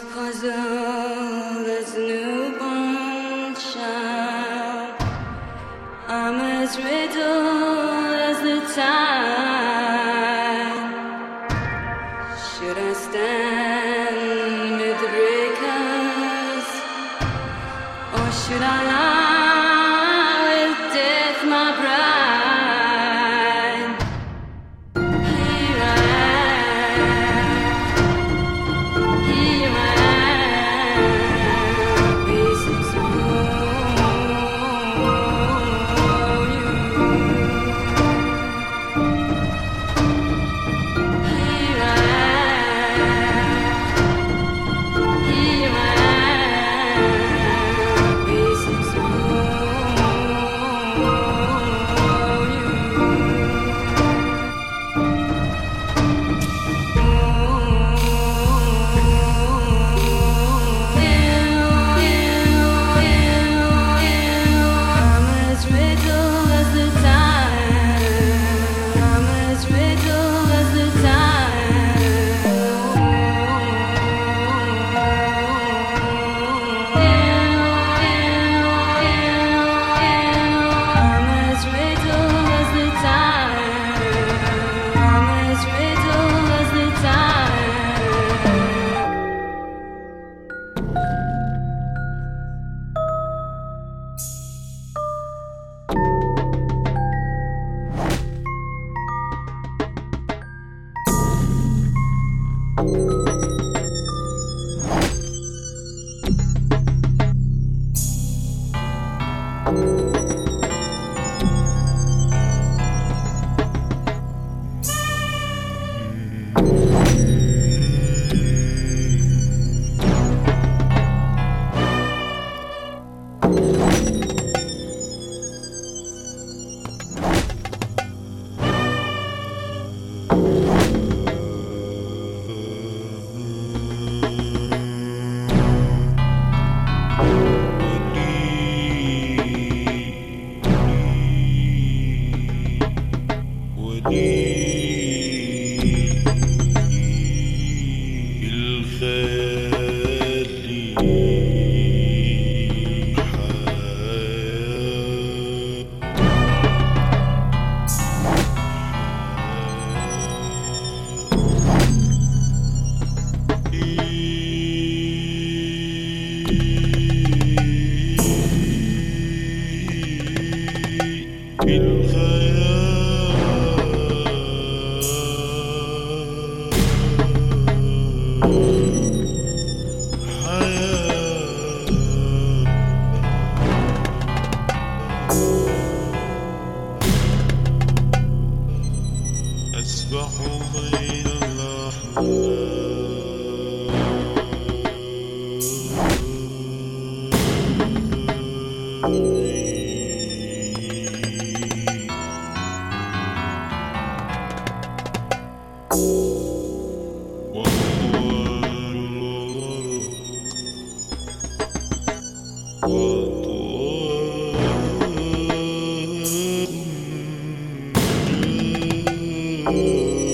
cause of me.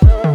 Thank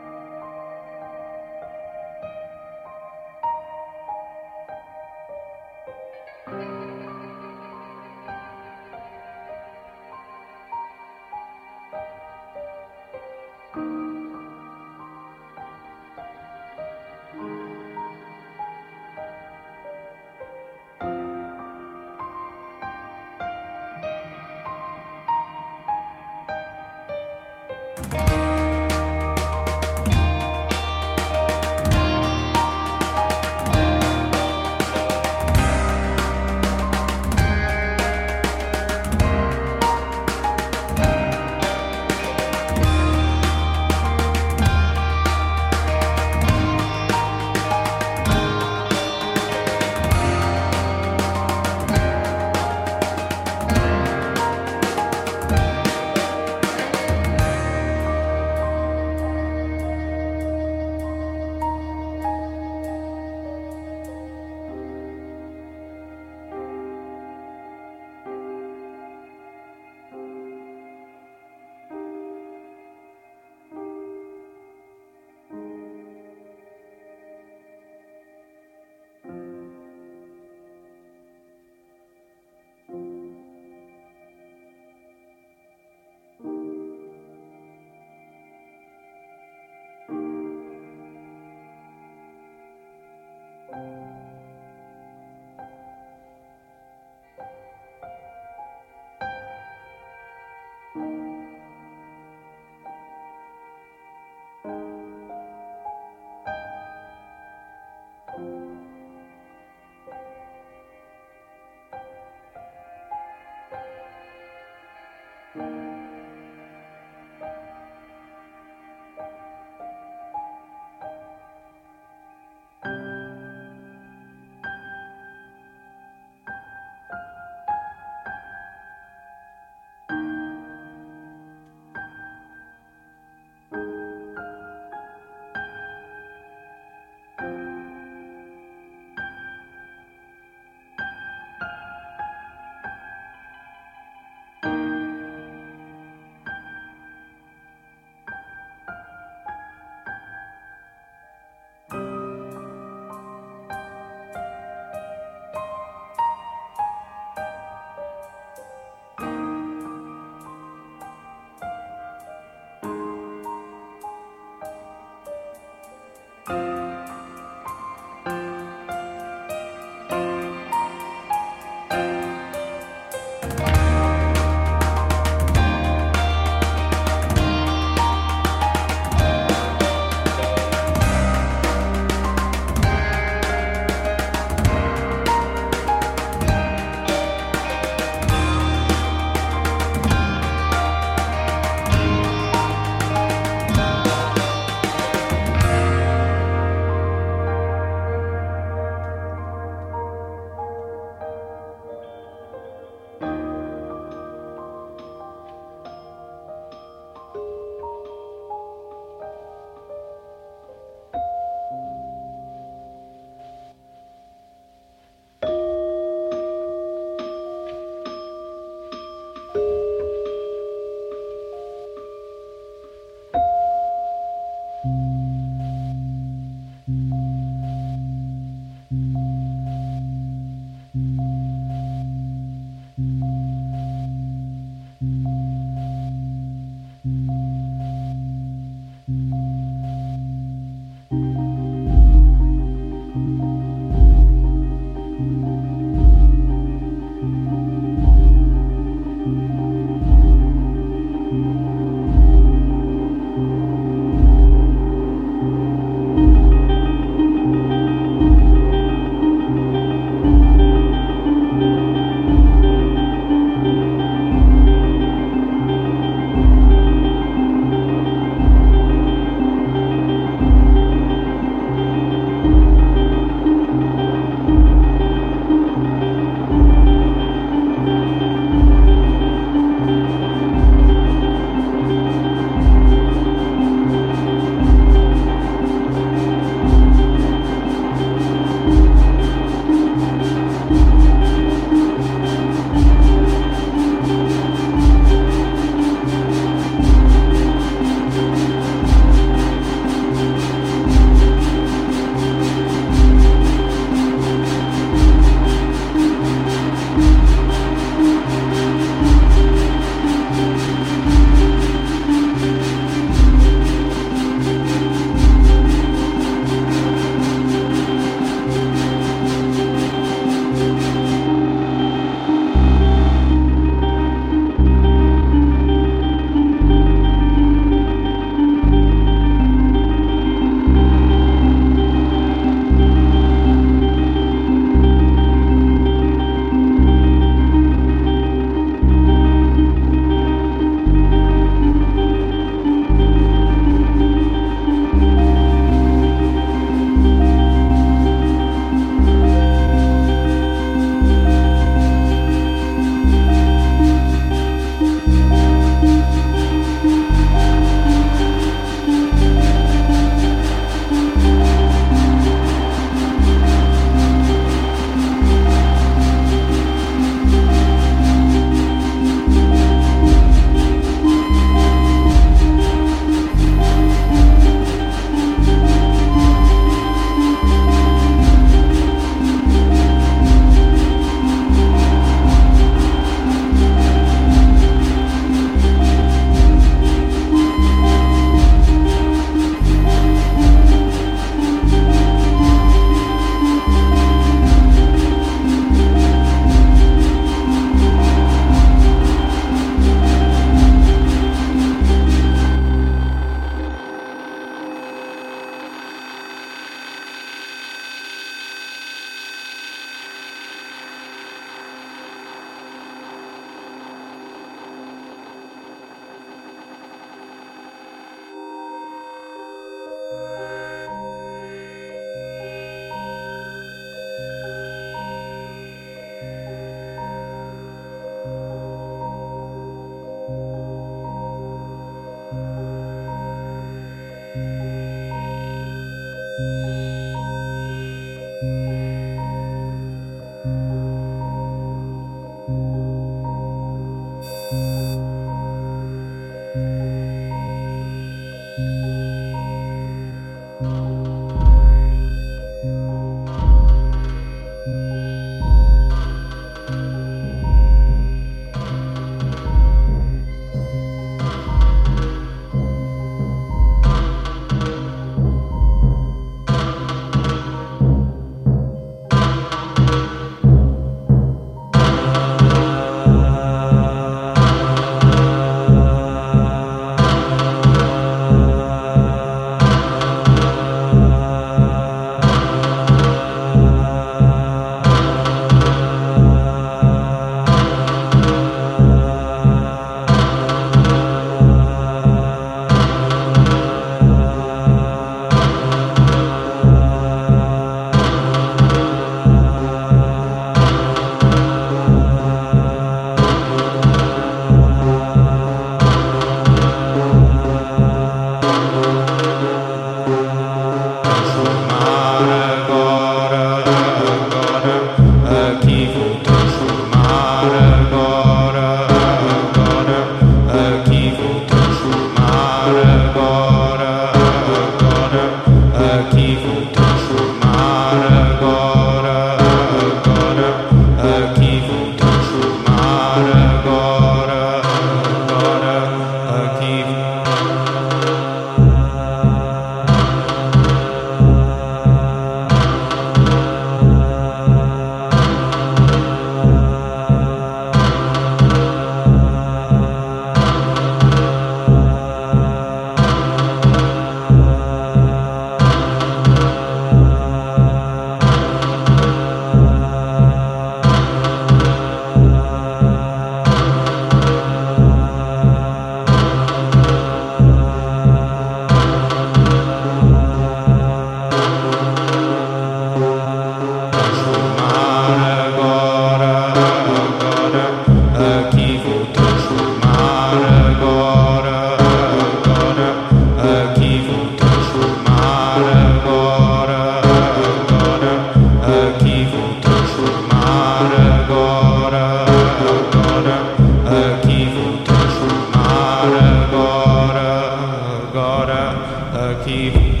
agora, aqui.